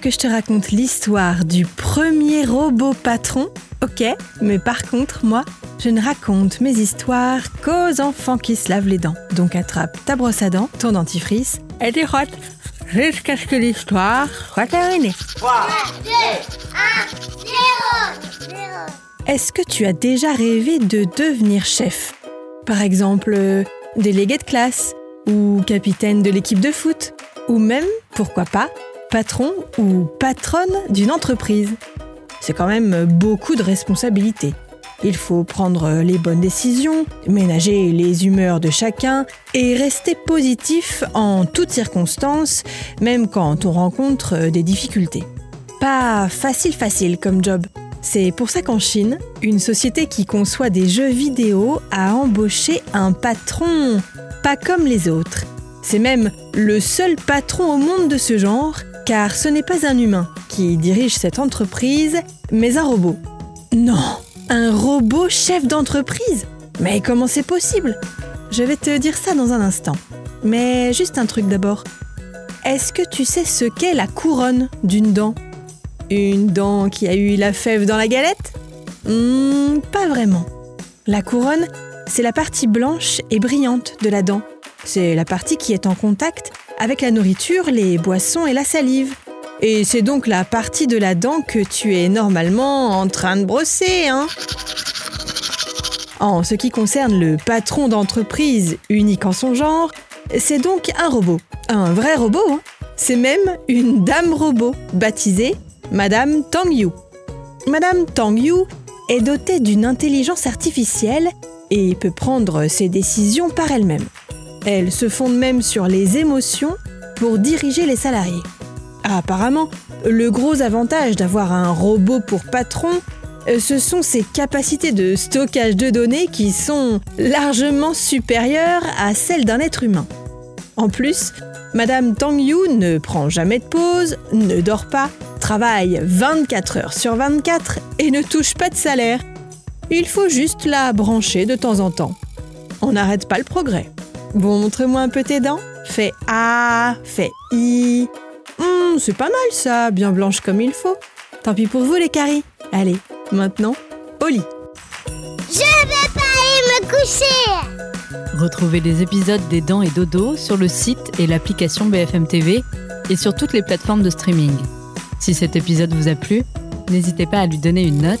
Que je te raconte l'histoire du premier robot patron Ok, mais par contre, moi, je ne raconte mes histoires qu'aux enfants qui se lavent les dents. Donc attrape ta brosse à dents, ton dentifrice et tu frottes jusqu'à ce que l'histoire soit terminée. 3, 2, 1, 0, 0. Est-ce que tu as déjà rêvé de devenir chef? Par exemple, euh, délégué de classe ou capitaine de l'équipe de foot ou même, pourquoi pas, patron ou patronne d'une entreprise. C'est quand même beaucoup de responsabilités. Il faut prendre les bonnes décisions, ménager les humeurs de chacun et rester positif en toutes circonstances, même quand on rencontre des difficultés. Pas facile facile comme job. C'est pour ça qu'en Chine, une société qui conçoit des jeux vidéo a embauché un patron, pas comme les autres. C'est même le seul patron au monde de ce genre, car ce n'est pas un humain qui dirige cette entreprise, mais un robot. Non, un robot chef d'entreprise? Mais comment c'est possible? Je vais te dire ça dans un instant. Mais juste un truc d'abord. Est-ce que tu sais ce qu'est la couronne d'une dent? Une dent qui a eu la fève dans la galette? Hmm, Pas vraiment. La couronne, c'est la partie blanche et brillante de la dent. C'est la partie qui est en contact avec la nourriture, les boissons et la salive. Et c'est donc la partie de la dent que tu es normalement en train de brosser, hein En ce qui concerne le patron d'entreprise unique en son genre, c'est donc un robot. Un vrai robot, hein C'est même une dame robot, baptisée Madame Tang Yu. Madame Tang Yu est dotée d'une intelligence artificielle et peut prendre ses décisions par elle-même. Elle se fonde même sur les émotions pour diriger les salariés. Apparemment, le gros avantage d'avoir un robot pour patron, euh, ce sont ses capacités de stockage de données qui sont largement supérieures à celles d'un être humain. En plus, Madame Tang Yu ne prend jamais de pause, ne dort pas, travaille 24 heures sur 24 et ne touche pas de salaire. Il faut juste la brancher de temps en temps. On n'arrête pas le progrès. Bon, montre-moi un peu tes dents. Fais A, fais I. Hum, c'est pas mal ça, bien blanche comme il faut. Tant pis pour vous les caries. Allez, maintenant, au lit. Je vais pas aller me coucher. Retrouvez les épisodes des Dents et Dodo sur le site et l'application BFM TV et sur toutes les plateformes de streaming. Si cet épisode vous a plu, n'hésitez pas à lui donner une note,